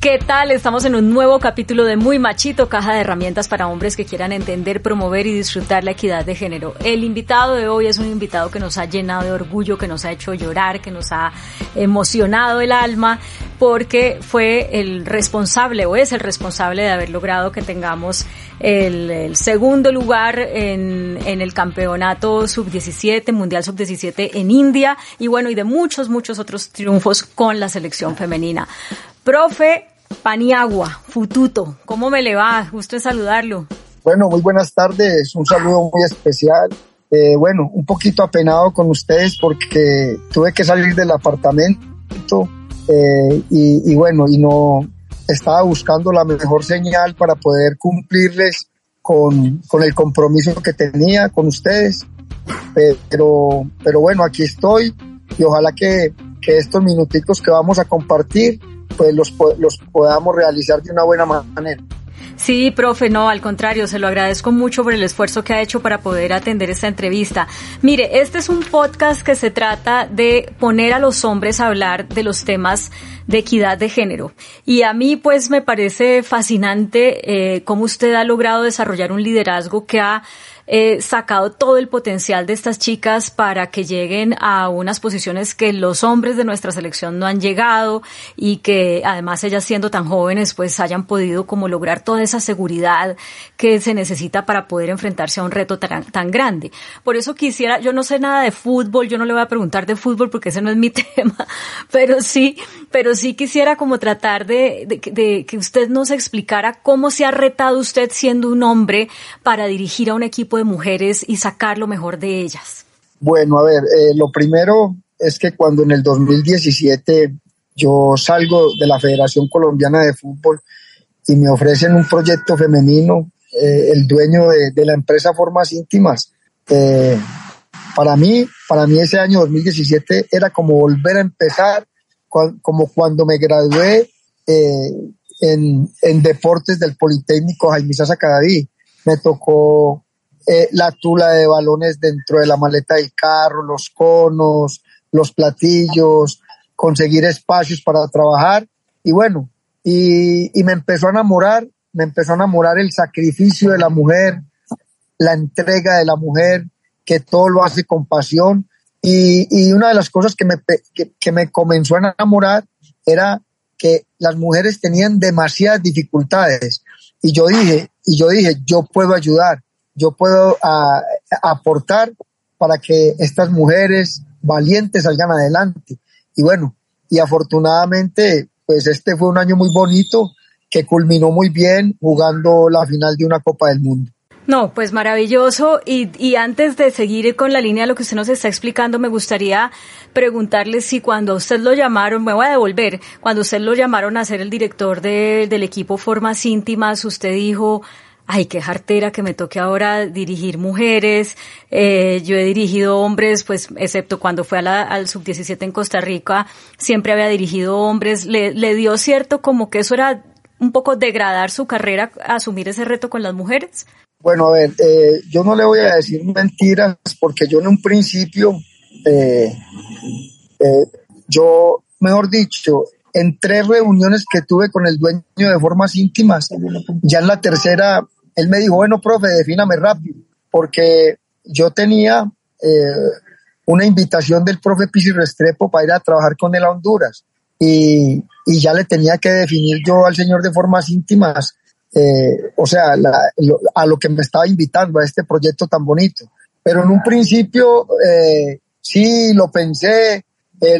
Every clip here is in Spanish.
¿Qué tal? Estamos en un nuevo capítulo de Muy Machito, caja de herramientas para hombres que quieran entender, promover y disfrutar la equidad de género. El invitado de hoy es un invitado que nos ha llenado de orgullo, que nos ha hecho llorar, que nos ha emocionado el alma, porque fue el responsable o es el responsable de haber logrado que tengamos el, segundo lugar en, en el campeonato sub-17, mundial sub-17 en India y bueno, y de muchos, muchos otros triunfos con la selección femenina. Profe Paniagua, Fututo, ¿cómo me le va? Gusto saludarlo. Bueno, muy buenas tardes, un saludo muy especial. Eh, bueno, un poquito apenado con ustedes porque tuve que salir del apartamento eh, y, y, bueno, y no estaba buscando la mejor señal para poder cumplirles con, con el compromiso que tenía con ustedes. Pero, pero bueno, aquí estoy y ojalá que, que estos minuticos que vamos a compartir pues los, los podamos realizar de una buena manera. Sí, profe, no, al contrario, se lo agradezco mucho por el esfuerzo que ha hecho para poder atender esta entrevista. Mire, este es un podcast que se trata de poner a los hombres a hablar de los temas de equidad de género. Y a mí, pues, me parece fascinante eh, cómo usted ha logrado desarrollar un liderazgo que ha eh, sacado todo el potencial de estas chicas para que lleguen a unas posiciones que los hombres de nuestra selección no han llegado y que además ellas siendo tan jóvenes pues hayan podido como lograr toda esa seguridad que se necesita para poder enfrentarse a un reto tan, tan grande. Por eso quisiera, yo no sé nada de fútbol, yo no le voy a preguntar de fútbol porque ese no es mi tema, pero sí, pero sí quisiera como tratar de, de, de que usted nos explicara cómo se ha retado usted siendo un hombre para dirigir a un equipo de mujeres y sacar lo mejor de ellas? Bueno, a ver, eh, lo primero es que cuando en el 2017 yo salgo de la Federación Colombiana de Fútbol y me ofrecen un proyecto femenino, eh, el dueño de, la empresa Formas Íntimas, eh, para mí, para mí ese año 2017 era como volver a empezar, como cuando me gradué en, en, deportes del Politécnico Jaime Sasa Cadaví. Me tocó eh, la tula de balones dentro de la maleta del carro, los conos, los platillos, conseguir espacios para trabajar. Y bueno, y, me empezó a enamorar, me empezó a enamorar el sacrificio de la mujer, la entrega de la mujer, que todo lo hace con pasión. Y, una de las cosas que me, que me comenzó a enamorar era que las mujeres tenían demasiadas dificultades. Y yo dije, y yo dije, yo puedo ayudar, yo puedo aportar para que estas mujeres valientes salgan adelante. Y bueno, y afortunadamente, pues este fue un año muy bonito que culminó muy bien jugando la final de una Copa del Mundo. No, pues maravilloso. Y, y, antes de seguir con la línea de lo que usted nos está explicando, me gustaría preguntarle si cuando usted lo llamaron, me voy a devolver, cuando usted lo llamaron a ser el director del equipo Formas Íntimas, usted dijo, ay, qué jartera que me toque ahora dirigir mujeres. Eh, yo he dirigido hombres, pues, excepto cuando fue al sub-17 en Costa Rica, siempre había dirigido hombres. Le, le dio cierto como que eso era un poco degradar su carrera, asumir ese reto con las mujeres. Bueno, a ver, eh, yo no le voy a decir mentiras porque yo en un principio, eh, eh, yo, mejor dicho, en tres reuniones que tuve con el dueño de formas íntimas, ya en la tercera él me dijo, bueno, profe, defíname rápido, porque yo tenía eh, una invitación del profe Pisi Restrepo para ir a trabajar con él a Honduras y, ya le tenía que definir yo al señor de formas íntimas, eh, o sea, a lo que me estaba invitando a este proyecto tan bonito. Pero en un principio eh, sí lo pensé,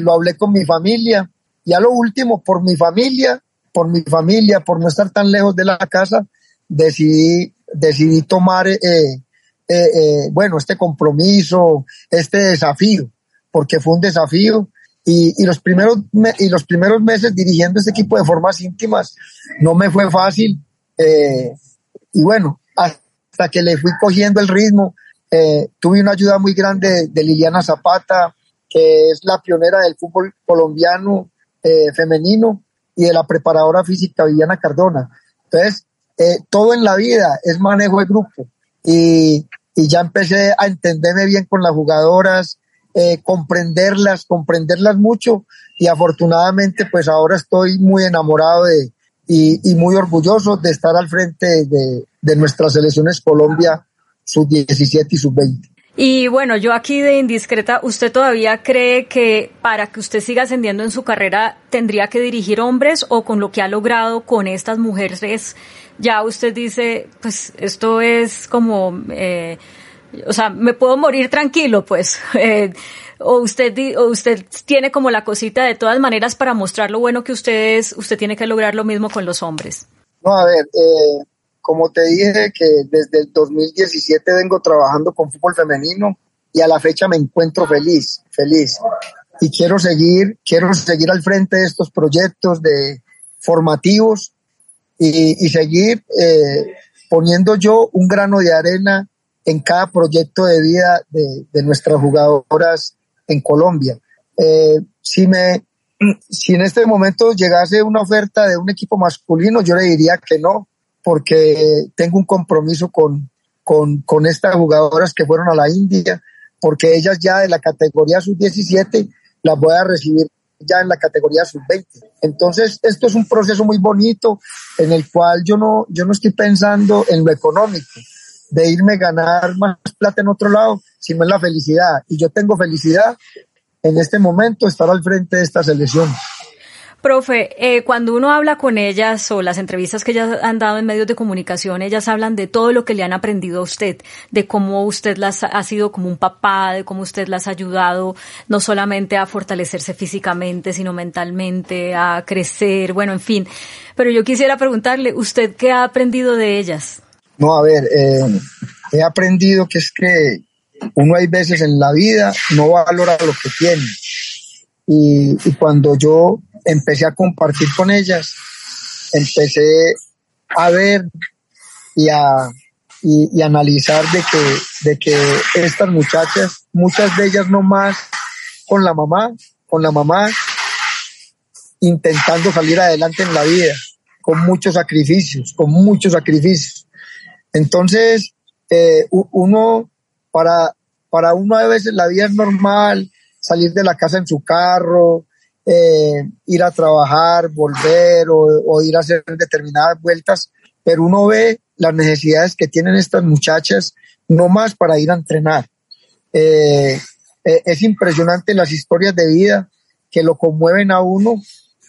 lo hablé con mi familia y a lo último, por mi familia, por mi familia, por no estar tan lejos de la casa, decidí, decidí tomar, eh, eh, eh, bueno, este compromiso, este desafío, porque fue un desafío. Y, los primeros y los primeros meses dirigiendo este equipo de formas íntimas no me fue fácil y bueno hasta que le fui cogiendo el ritmo tuve una ayuda muy grande de Liliana Zapata que es la pionera del fútbol colombiano femenino y de la preparadora física Viviana Cardona. Entonces eh, todo en la vida es manejo de grupo y, ya empecé a entenderme bien con las jugadoras, eh, comprenderlas, comprenderlas mucho y afortunadamente pues ahora estoy muy enamorado de, y, muy orgulloso de estar al frente de, de nuestras selecciones Colombia sub-17 y sub-20. Y bueno, yo aquí de indiscreta, ¿usted todavía cree que para que usted siga ascendiendo en su carrera tendría que dirigir hombres o con lo que ha logrado con estas mujeres, ya usted dice, pues esto es como, eh, o sea, me puedo morir tranquilo, pues, eh, o usted, o usted tiene como la cosita de todas maneras para mostrar lo bueno que usted es, usted tiene que lograr lo mismo con los hombres. No, a ver, eh, como te dije que desde el 2017 vengo trabajando con fútbol femenino y a la fecha me encuentro feliz, feliz. Y quiero seguir, quiero seguir al frente de estos proyectos de formativos y, seguir eh, poniendo yo un grano de arena en cada proyecto de vida de, nuestras jugadoras en Colombia. Eh, si me, si en este momento llegase una oferta de un equipo masculino, yo le diría que no, porque tengo un compromiso con, con, estas jugadoras que fueron a la India, porque ellas ya de la categoría sub-17 las voy a recibir ya en la categoría sub-20. Entonces, esto es un proceso muy bonito en el cual yo no, yo no estoy pensando en lo económico, de irme a ganar más plata en otro lado, sino en la felicidad. Y yo tengo felicidad en este momento estar al frente de esta selección. Profe, eh, cuando uno habla con ellas o las entrevistas que ellas han dado en medios de comunicación, ellas hablan de todo lo que le han aprendido a usted, de cómo usted las ha sido como un papá, de cómo usted las ha ayudado no solamente a fortalecerse físicamente, sino mentalmente, a crecer, bueno, en fin. Pero yo quisiera preguntarle, ¿usted qué ha aprendido de ellas? No, a ver, eh, he aprendido que es que uno hay veces en la vida no valora lo que tiene. y cuando yo empecé a compartir con ellas, empecé a ver y a y, analizar de que, de que estas muchachas, muchas de ellas no más con la mamá, con la mamá intentando salir adelante en la vida, con muchos sacrificios, con muchos sacrificios. Entonces, eh, uno, para, para uno a veces la vida es normal, salir de la casa en su carro, eh, ir a trabajar, volver o, ir a hacer determinadas vueltas, pero uno ve las necesidades que tienen estas muchachas, no más para ir a entrenar. Eh, eh, es impresionante las historias de vida que lo conmueven a uno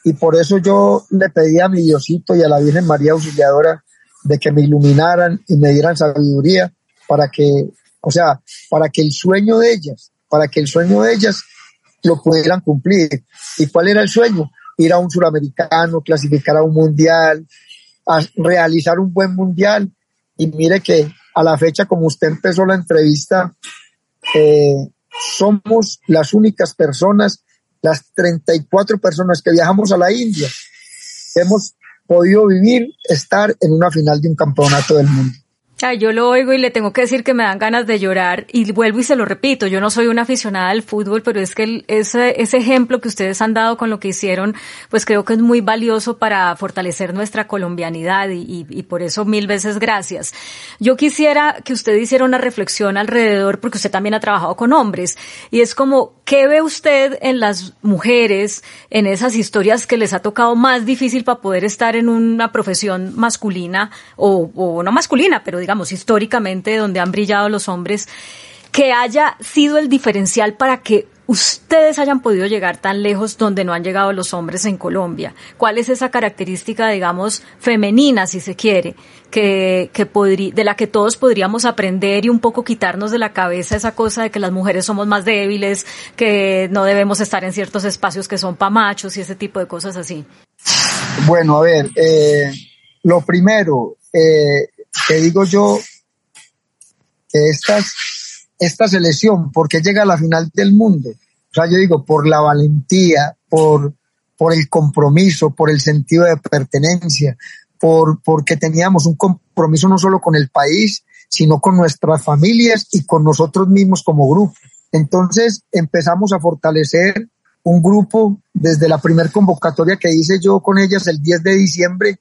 y por eso yo le pedí a mi Diosito y a la Virgen María Auxiliadora de que me iluminaran y me dieran sabiduría para que, o sea, para que el sueño de ellas, para que el sueño de ellas lo pudieran cumplir. ¿Y cuál era el sueño? Ir a un suramericano, clasificar a un mundial, a realizar un buen mundial. Y mire que a la fecha, como usted empezó la entrevista, eh, somos las únicas personas, las 34 personas que viajamos a la India, hemos podido vivir, estar en una final de un campeonato del mundo. Ay, yo lo oigo y le tengo que decir que me dan ganas de llorar y vuelvo y se lo repito, yo no soy una aficionada al fútbol, pero es que ese, ese ejemplo que ustedes han dado con lo que hicieron, pues creo que es muy valioso para fortalecer nuestra colombianidad y, y, por eso mil veces gracias. Yo quisiera que usted hiciera una reflexión alrededor, porque usted también ha trabajado con hombres, y es como, ¿qué ve usted en las mujeres, en esas historias que les ha tocado más difícil para poder estar en una profesión masculina o, o no masculina, pero históricamente, donde han brillado los hombres, que haya sido el diferencial para que ustedes hayan podido llegar tan lejos donde no han llegado los hombres en Colombia? ¿Cuál es esa característica, digamos, femenina, si se quiere, que, que de la que todos podríamos aprender y un poco quitarnos de la cabeza esa cosa de que las mujeres somos más débiles, que no debemos estar en ciertos espacios que son pa' machos y ese tipo de cosas así? Bueno, a ver, eh, lo primero, eh, te digo yo que estas, esta selección, porque llega a la final del mundo? O sea, yo digo, por la valentía, por, por el compromiso, por el sentido de pertenencia, por, porque teníamos un compromiso no solo con el país, sino con nuestras familias y con nosotros mismos como grupo. Entonces empezamos a fortalecer un grupo desde la primer convocatoria que hice yo con ellas el 10 de diciembre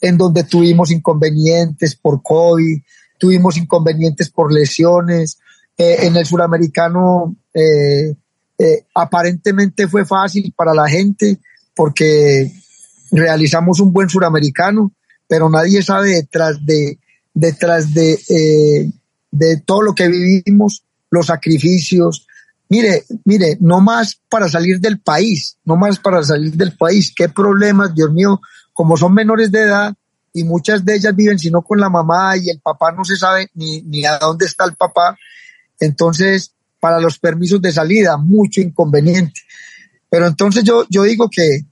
en donde tuvimos inconvenientes por COVID, tuvimos inconvenientes por lesiones. Eh, en el suramericano eh, eh, aparentemente fue fácil para la gente porque realizamos un buen suramericano, pero nadie sabe detrás de, detrás de, de todo lo que vivimos, los sacrificios. Mire, mire, no más para salir del país, no más para salir del país. Qué problemas, Dios mío, como son menores de edad y muchas de ellas viven sino con la mamá y el papá no se sabe ni, ni a dónde está el papá. Entonces, para los permisos de salida, mucho inconveniente. Pero entonces yo, yo digo que,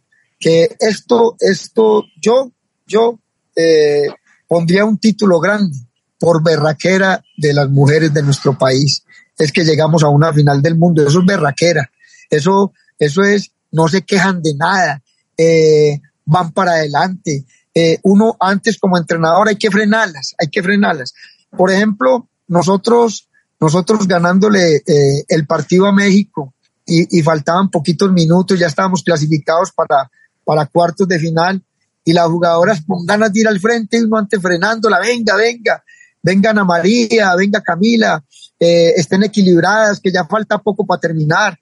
que esto, esto, yo, yo eh, pondría un título grande por berraquera de las mujeres de nuestro país. Es que llegamos a una final del mundo. Eso es berraquera. Eso, eso es, no se quejan de nada. Eh, van para adelante. Eh, uno antes como entrenador hay que frenarlas, hay que frenarlas. Por ejemplo, nosotros, nosotros ganándole eh, el partido a México y, faltaban poquitos minutos, ya estábamos clasificados para, para cuartos de final y las jugadoras con ganas de ir al frente y uno antes frenándola, venga, venga, venga Ana María, venga Camila, eh, estén equilibradas, que ya falta poco para terminar.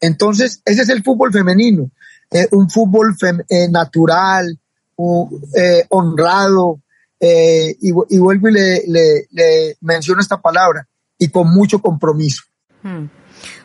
Entonces, ese es el fútbol femenino, eh, un fútbol eh, natural, eh, honrado, y, y, vuelvo y le, le, le, menciono esta palabra, y con mucho compromiso. Hmm.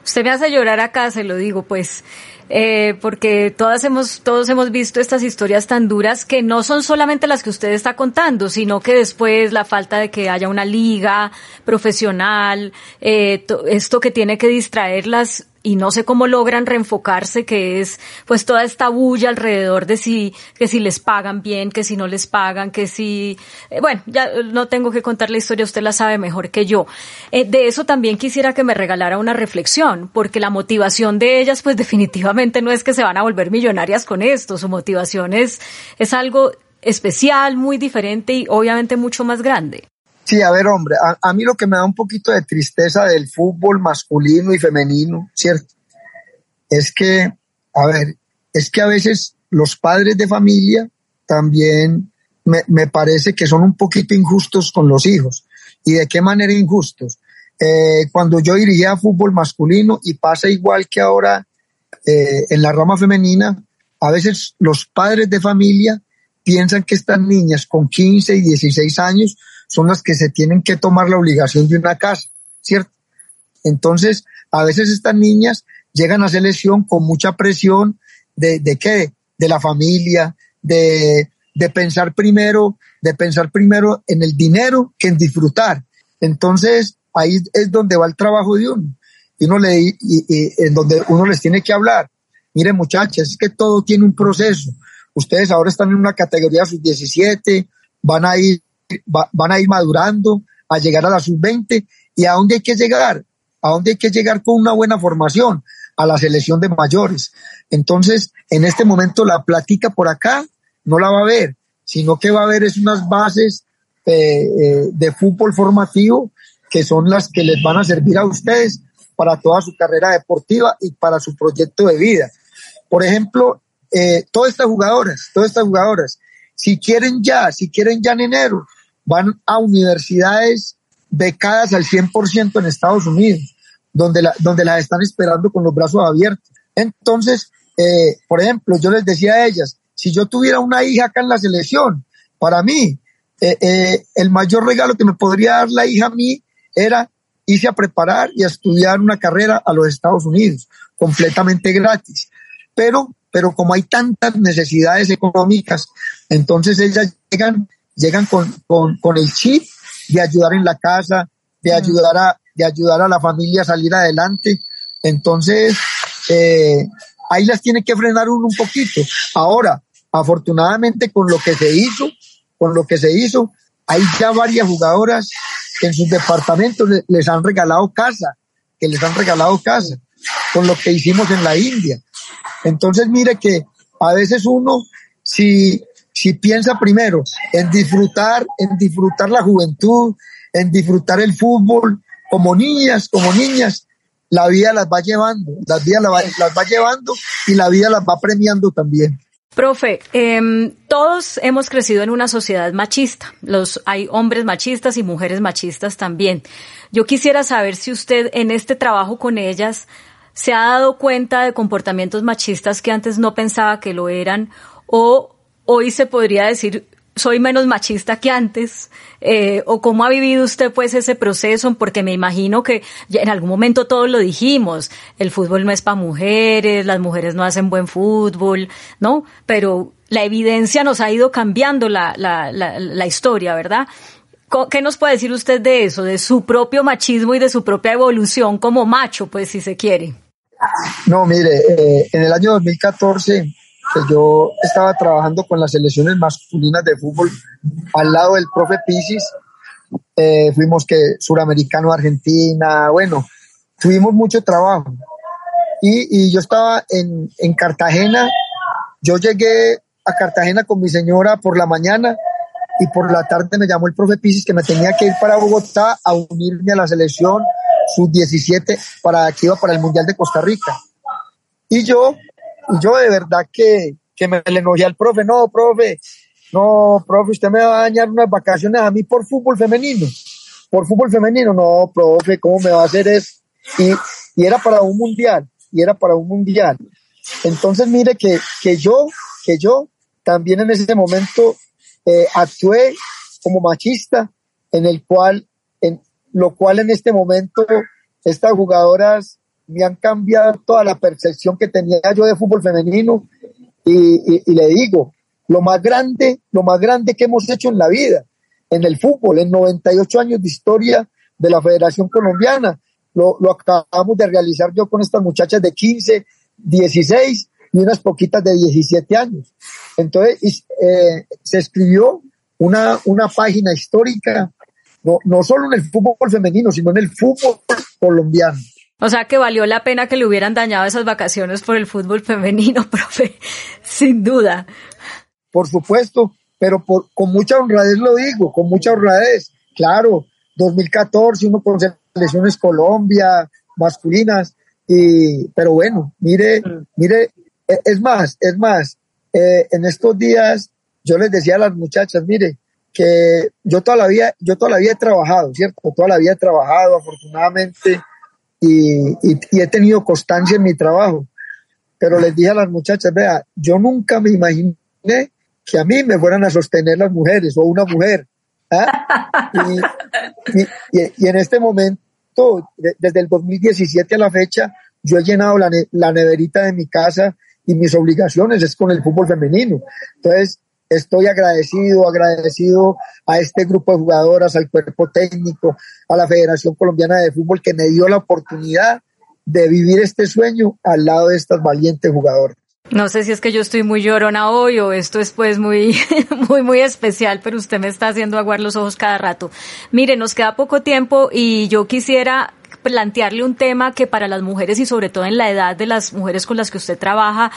Usted me hace llorar acá, se lo digo, pues, eh, porque todas hemos, todos hemos visto estas historias tan duras que no son solamente las que usted está contando, sino que después la falta de que haya una liga profesional, eh, esto que tiene que distraerlas y no sé cómo logran reenfocarse, que es pues toda esta bulla alrededor de si, que si les pagan bien, que si no les pagan, que si, eh, bueno, ya no tengo que contar la historia, usted la sabe mejor que yo. Eh, de eso también quisiera que me regalara una reflexión, porque la motivación de ellas pues definitivamente no es que se van a volver millonarias con esto, su motivación es, es algo especial, muy diferente y obviamente mucho más grande. Sí, a ver, hombre, a, mí lo que me da un poquito de tristeza del fútbol masculino y femenino, ¿cierto? Es que, a ver, es que a veces los padres de familia también me, me parece que son un poquito injustos con los hijos. ¿Y de qué manera injustos? Eh, cuando yo dirigía fútbol masculino y pasa igual que ahora eh, en la rama femenina, a veces los padres de familia piensan que estas niñas con 15 y 16 años son las que se tienen que tomar la obligación de una casa, ¿cierto? Entonces, a veces estas niñas llegan a selección con mucha presión de, de qué? De la familia, de, de pensar primero, de pensar primero en el dinero que en disfrutar. Entonces, ahí es donde va el trabajo de uno. Y uno le, y, y, en donde uno les tiene que hablar. Mire, muchachas, es que todo tiene un proceso. Ustedes ahora están en una categoría sub-17, van a ir van a ir madurando a llegar a la sub-20 y a dónde hay que llegar, a dónde hay que llegar con una buena formación, a la selección de mayores. Entonces, en este momento la plática por acá no la va a ver, sino que va a haber es unas bases eh, eh, de fútbol formativo que son las que les van a servir a ustedes para toda su carrera deportiva y para su proyecto de vida. Por ejemplo, eh, todas estas jugadoras, todas estas jugadoras, si quieren ya, si quieren ya en enero, van a universidades becadas al 100% en Estados Unidos, donde, la, donde las están esperando con los brazos abiertos. Entonces, eh, por ejemplo, yo les decía a ellas, si yo tuviera una hija acá en la selección, para mí, eh, eh, el mayor regalo que me podría dar la hija a mí era irse a preparar y a estudiar una carrera a los Estados Unidos, completamente gratis. Pero, pero como hay tantas necesidades económicas, entonces ellas llegan llegan con, con, con el chip de ayudar en la casa, de mm. ayudar a, de ayudar a la familia a salir adelante. Entonces, eh, ahí las tiene que frenar uno un poquito. Ahora, afortunadamente con lo que se hizo, con lo que se hizo, hay ya varias jugadoras que en sus departamentos les han regalado casa, que les han regalado casa, con lo que hicimos en la India. Entonces, mire que a veces uno, si, si piensa primero en disfrutar, en disfrutar la juventud, en disfrutar el fútbol, como niñas, como niñas, la vida las va llevando, la vida las va, las va llevando y la vida las va premiando también. Profe, eh, todos hemos crecido en una sociedad machista. Los, hay hombres machistas y mujeres machistas también. Yo quisiera saber si usted en este trabajo con ellas se ha dado cuenta de comportamientos machistas que antes no pensaba que lo eran o hoy se podría decir soy menos machista que antes, eh, o cómo ha vivido usted pues ese proceso, porque me imagino que en algún momento todos lo dijimos, el fútbol no es para mujeres, las mujeres no hacen buen fútbol, ¿no? Pero la evidencia nos ha ido cambiando la, la, la, la historia, ¿verdad? ¿Qué nos puede decir usted de eso, de su propio machismo y de su propia evolución como macho, pues si se quiere? No, mire, eh, en el año 2014 yo estaba trabajando con las selecciones masculinas de fútbol al lado del profe Pisis. Eh, fuimos que suramericano Argentina, bueno, tuvimos mucho trabajo. Y, y yo estaba en, en, Cartagena, yo llegué a Cartagena con mi señora por la mañana y por la tarde me llamó el profe Pisis que me tenía que ir para Bogotá a unirme a la selección sub-17 para que iba para el Mundial de Costa Rica. Y yo yo de verdad que, que me le enojé al profe, no, profe, no, profe, usted me va a dañar unas vacaciones a mí por fútbol femenino. Por fútbol femenino, no, profe, ¿cómo me va a hacer eso? Y, y era para un mundial, y era para un mundial. Entonces, mire que, que yo, que yo también en ese momento eh, actué como machista, en el cual, en lo cual en este momento estas jugadoras me han cambiado toda la percepción que tenía yo de fútbol femenino y, le digo, lo más grande, lo más grande que hemos hecho en la vida, en el fútbol, en 98 años de historia de la Federación Colombiana, lo, lo acabamos de realizar yo con estas muchachas de 15, 16 y unas poquitas de 17 años. Entonces, eh, se escribió una, una página histórica, no, no solo en el fútbol femenino, sino en el fútbol colombiano. O sea que valió la pena que le hubieran dañado esas vacaciones por el fútbol femenino, profe, sin duda. Por supuesto, pero por, con mucha honradez lo digo, con mucha honradez. Claro, 2014 uno con selecciones Colombia, masculinas, y, pero bueno, mire, mm. mire, e, es más, es más, eh, en estos días yo les decía a las muchachas, mire, que yo toda la vida, yo toda la vida he trabajado, ¿cierto? Toda la vida he trabajado, afortunadamente, y, he tenido constancia en mi trabajo. Pero les dije a las muchachas, vea, yo nunca me imaginé que a mí me fueran a sostener las mujeres o una mujer. ¿ah? Y, en este momento, desde el 2017 a la fecha, yo he llenado la, la neverita de mi casa y mis obligaciones es con el fútbol femenino. Entonces, estoy agradecido, agradecido a este grupo de jugadoras, al cuerpo técnico, a la Federación Colombiana de Fútbol que me dio la oportunidad de vivir este sueño al lado de estas valientes jugadoras. No sé si es que yo estoy muy llorona hoy o esto es pues muy, muy, muy especial, pero usted me está haciendo aguar los ojos cada rato. Mire, nos queda poco tiempo y yo quisiera plantearle un tema que para las mujeres y sobre todo en la edad de las mujeres con las que usted trabaja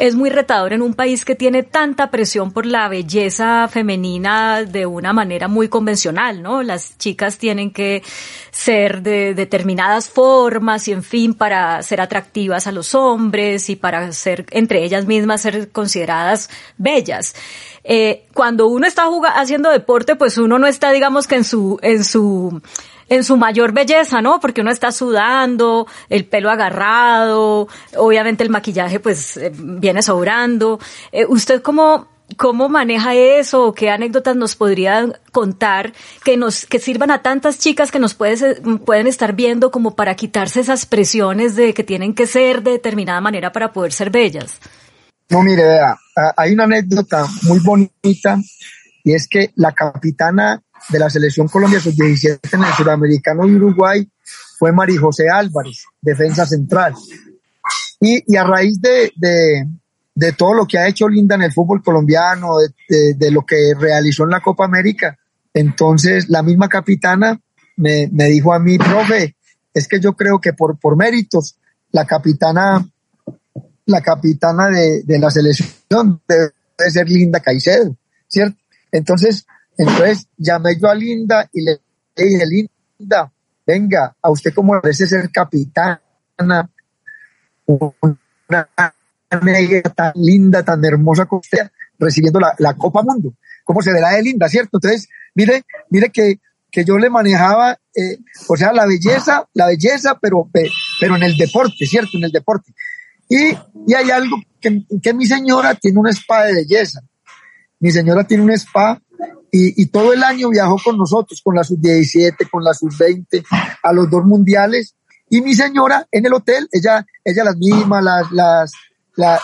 es muy retador en un país que tiene tanta presión por la belleza femenina de una manera muy convencional, ¿no? Las chicas tienen que ser de determinadas formas y en fin para ser atractivas a los hombres y para ser entre ellas mismas ser consideradas bellas. Eh, cuando uno está haciendo deporte, pues uno no está, digamos que en su, en su en su mayor belleza, ¿no? Porque uno está sudando, el pelo agarrado, obviamente el maquillaje pues eh, viene sobrando. Eh, ¿Usted cómo, cómo maneja eso? ¿Qué anécdotas nos podría contar que nos, que sirvan a tantas chicas que nos pueden estar viendo como para quitarse esas presiones de que tienen que ser de determinada manera para poder ser bellas? No, mire, vea, hay una anécdota muy bonita y es que la capitana de la selección Colombia sub-17 en el Suramericano de Uruguay fue María José Álvarez, defensa central. Y, a raíz de, de, todo lo que ha hecho Linda en el fútbol colombiano, de, de, lo que realizó en la Copa América, entonces la misma capitana me, me dijo a mí, profe, es que yo creo que por, por méritos, la capitana, la capitana de, de la selección debe ser Linda Caicedo, ¿cierto? Entonces, entonces llamé yo a Linda y le dije, Linda, venga, a usted como parece ser capitana, una negra tan linda, tan hermosa como usted, recibiendo la, Copa Mundo. ¿Cómo se verá de linda, cierto? Entonces, mire, mire que, que yo le manejaba, eh, o sea, la belleza, la belleza, pero, pero en el deporte, ¿cierto? En el deporte. Y, y hay algo que, que mi señora tiene una espada de belleza mi señora tiene un spa y, todo el año viajó con nosotros, con la sub-17, con la sub-20, a los dos mundiales. Y mi señora en el hotel, ella, ella las misma, las, las,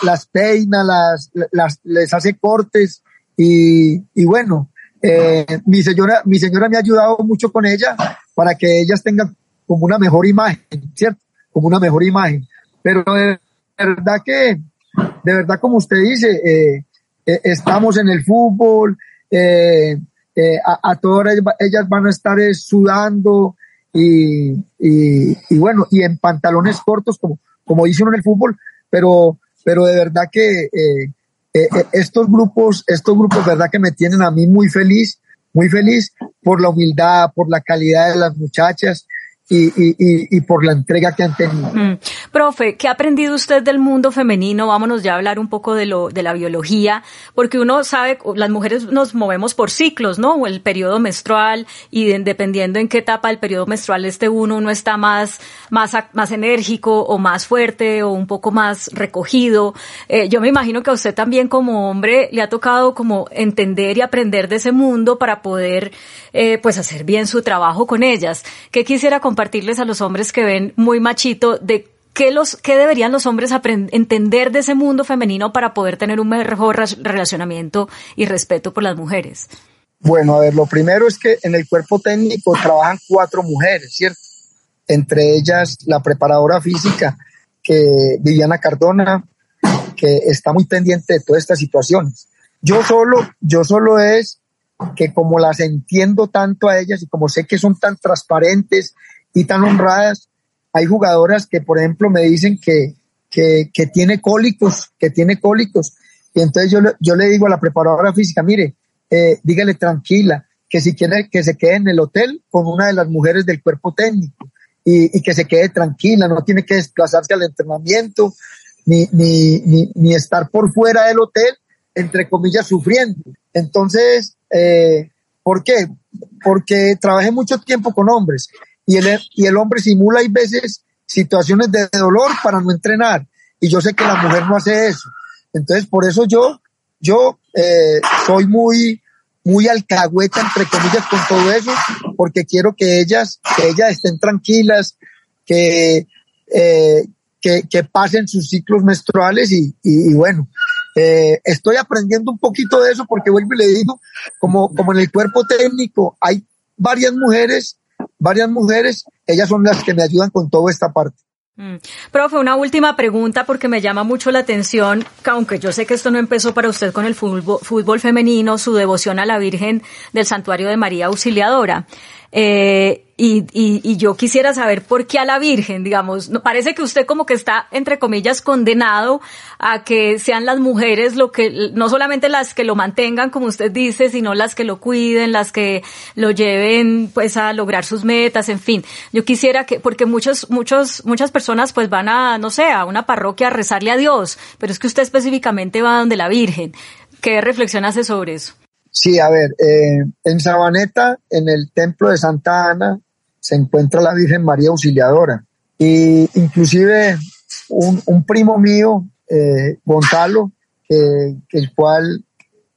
las, peina, las, las, les hace cortes y, y bueno, eh, mi señora, mi señora me ha ayudado mucho con ella para que ellas tengan como una mejor imagen, ¿cierto? Como una mejor imagen. Pero de verdad que, de verdad como usted dice, eh, eh, estamos en el fútbol, eh, eh, a, todas ellas van a estar sudando y, y, bueno, y en pantalones cortos, como, como dice uno en el fútbol, pero, pero de verdad que estos grupos, estos grupos, verdad que me tienen a mí muy feliz, muy feliz por la humildad, por la calidad de las muchachas, y, y, y, por la entrega que han tenido. Profe, ¿qué ha aprendido usted del mundo femenino? Vámonos ya a hablar un poco de lo de la biología, porque uno sabe, las mujeres nos movemos por ciclos, ¿no? El periodo menstrual y dependiendo en qué etapa del periodo menstrual esté uno, uno está más más más enérgico o más fuerte o un poco más recogido. Eh, yo me imagino que a usted también como hombre le ha tocado como entender y aprender de ese mundo para poder eh, pues hacer bien su trabajo con ellas. ¿Qué quisiera compartirles a los hombres que ven muy machito de qué, los, qué deberían los hombres entender de ese mundo femenino para poder tener un mejor relacionamiento y respeto por las mujeres? Bueno, a ver, lo primero es que en el cuerpo técnico trabajan cuatro mujeres, ¿cierto? Entre ellas la preparadora física, que Viviana Cardona, que está muy pendiente de todas estas situaciones. Yo solo, yo solo es que como las entiendo tanto a ellas y como sé que son tan transparentes y tan honradas. Hay jugadoras que, por ejemplo, me dicen que, que, que tiene cólicos, que tiene cólicos. Y entonces yo, yo le digo a la preparadora física, mire, eh, dígale tranquila, que si quiere que se quede en el hotel con una de las mujeres del cuerpo técnico y, y que se quede tranquila, no tiene que desplazarse al entrenamiento ni, ni, ni, estar por fuera del hotel, entre comillas, sufriendo. Entonces, eh, ¿por qué? Porque trabajé mucho tiempo con hombres y el, y el hombre simula hay veces situaciones de dolor para no entrenar. Y yo sé que la mujer no hace eso. Entonces, por eso yo, yo eh, soy muy, muy alcahueta, entre comillas, con todo eso, porque quiero que ellas, que ellas estén tranquilas, que, eh, que, que, pasen sus ciclos menstruales y, y, bueno, eh, estoy aprendiendo un poquito de eso porque vuelvo y le digo, como, como en el cuerpo técnico hay varias mujeres varias mujeres, ellas son las que me ayudan con toda esta parte. Mm. Profe, una última pregunta porque me llama mucho la atención, aunque yo sé que esto no empezó para usted con el fútbol, fútbol femenino, su devoción a la Virgen del Santuario de María Auxiliadora. Eh, y, y, y, yo quisiera saber por qué a la Virgen, digamos, parece que usted como que está, entre comillas, condenado a que sean las mujeres lo que, no solamente las que lo mantengan, como usted dice, sino las que lo cuiden, las que lo lleven, pues, a lograr sus metas, en fin. Yo quisiera que, porque muchos, muchos, muchas personas, pues, van a, no sé, a una parroquia a rezarle a Dios, pero es que usted específicamente va donde la Virgen. ¿Qué reflexión hace sobre eso? Sí, a ver, eh, en Sabaneta, en el templo de Santa Ana, se encuentra la Virgen María Auxiliadora. Y inclusive un, un primo mío, eh, Gonzalo, eh, el cual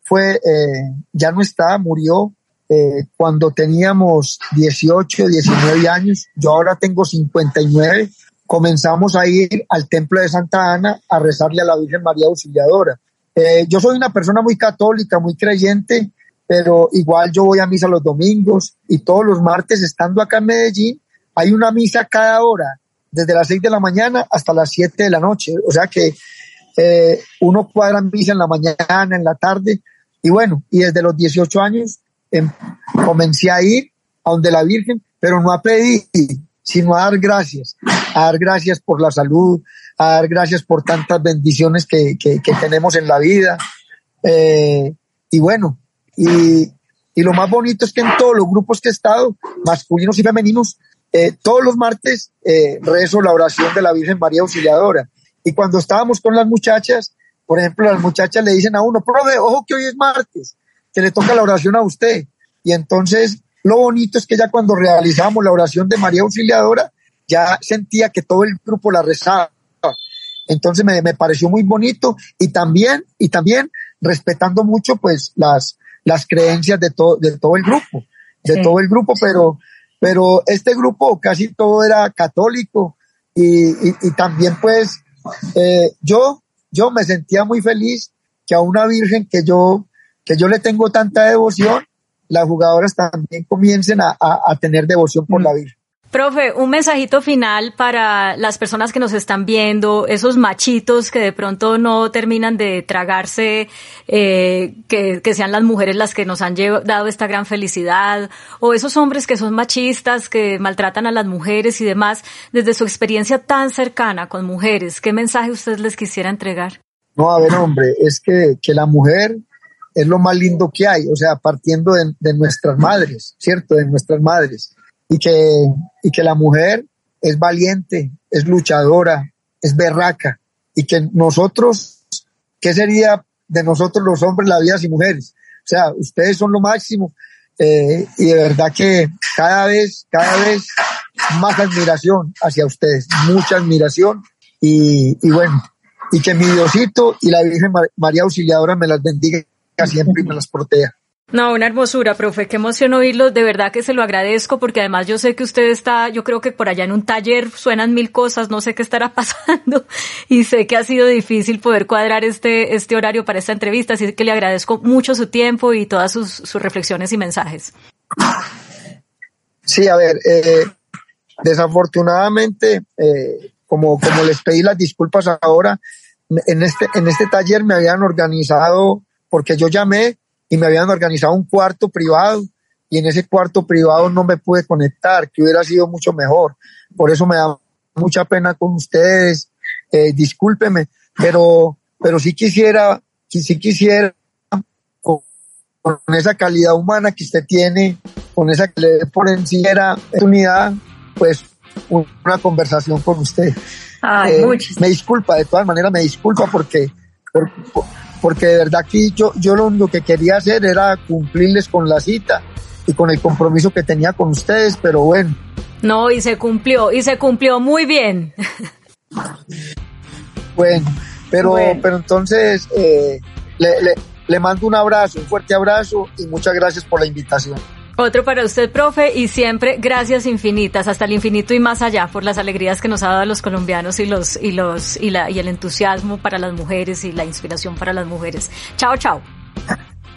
fue, eh, ya no está, murió eh, cuando teníamos 18, 19 años. Yo ahora tengo 59. Comenzamos a ir al templo de Santa Ana a rezarle a la Virgen María Auxiliadora. Yo soy una persona muy católica, muy creyente, pero igual yo voy a misa los domingos y todos los martes estando acá en Medellín, hay una misa cada hora, desde las 6 de la mañana hasta las 7 de la noche. O sea que eh, uno cuadra misa en la mañana, en la tarde, y bueno, y desde los 18 años em, comencé a ir a donde la Virgen, pero no a pedir, sino a dar gracias, a dar gracias por la salud, a dar gracias por tantas bendiciones que, que, que tenemos en la vida. Eh, y bueno, y, y lo más bonito es que en todos los grupos que he estado, masculinos y femeninos, eh, todos los martes eh, rezo la oración de la Virgen María Auxiliadora. Y cuando estábamos con las muchachas, por ejemplo, las muchachas le dicen a uno, profe, ojo que hoy es martes, que le toca la oración a usted. Y entonces lo bonito es que ya cuando realizamos la oración de María Auxiliadora, ya sentía que todo el grupo la rezaba. Entonces me, me pareció muy bonito y también, y también respetando mucho pues las, las creencias de todo, de todo el grupo, de todo el grupo, pero, pero este grupo casi todo era católico y, y, también pues eh, yo, yo me sentía muy feliz que a una virgen que yo, que yo le tengo tanta devoción, las jugadoras también comiencen a, a, tener devoción por mm. la Virgen. Profe, un mensajito final para las personas que nos están viendo, esos machitos que de pronto no terminan de tragarse, eh, que, que, sean las mujeres las que nos han dado esta gran felicidad, o esos hombres que son machistas, que maltratan a las mujeres y demás, desde su experiencia tan cercana con mujeres, ¿qué mensaje usted les quisiera entregar? No, a ver, hombre, es que, que la mujer es lo más lindo que hay, o sea, partiendo de, de nuestras madres, ¿cierto? De nuestras madres y que, y que la mujer es valiente, es luchadora, es berraca y que nosotros, ¿qué sería de nosotros los hombres, las vidas y mujeres? O sea, ustedes son lo máximo eh, y de verdad que cada vez, cada vez más admiración hacia ustedes, mucha admiración y, y bueno, y que mi Diosito y la Virgen María Auxiliadora me las bendiga siempre y me las proteja. No, una hermosura, profe, qué emoción oírlo, de verdad que se lo agradezco porque además yo sé que usted está, yo creo que por allá en un taller suenan mil cosas, no sé qué estará pasando y sé que ha sido difícil poder cuadrar este, este horario para esta entrevista, así que le agradezco mucho su tiempo y todas sus, sus reflexiones y mensajes. Sí, a ver, eh, desafortunadamente, eh, como, como les pedí las disculpas ahora, en este, en este taller me habían organizado, porque yo llamé y me habían organizado un cuarto privado y en ese cuarto privado no me pude conectar, que hubiera sido mucho mejor. Por eso me da mucha pena con ustedes, eh, discúlpeme, pero, pero sí quisiera, sí quisiera con, esa calidad humana que usted tiene, con esa que le por encima unidad, pues una conversación con usted. Ay, eh, me disculpa, de todas maneras me disculpa porque porque de verdad que yo, yo lo único que quería hacer era cumplirles con la cita y con el compromiso que tenía con ustedes, pero bueno. No, y se cumplió, y se cumplió muy bien. bueno, pero, pero entonces eh, le, le, le mando un abrazo, un fuerte abrazo y muchas gracias por la invitación. Otro para usted, profe, y siempre gracias infinitas, hasta el infinito y más allá, por las alegrías que nos ha dado a los colombianos y los y los y la y el entusiasmo para las mujeres y la inspiración para las mujeres. Chao, chao.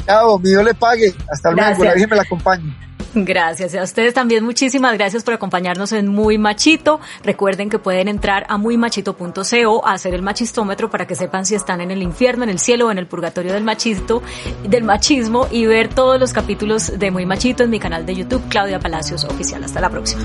Chao, mi Dios le pague. Hasta luego, la Virgen me la acompañe. Gracias. A ustedes también muchísimas gracias por acompañarnos en Muy Machito. Recuerden que pueden entrar a muymachito.co a hacer el machistómetro para que sepan si están en el infierno, en el cielo o en el purgatorio del machito, del machismo y ver todos los capítulos de Muy Machito en mi canal de YouTube, Claudia Palacios Oficial. Hasta la próxima.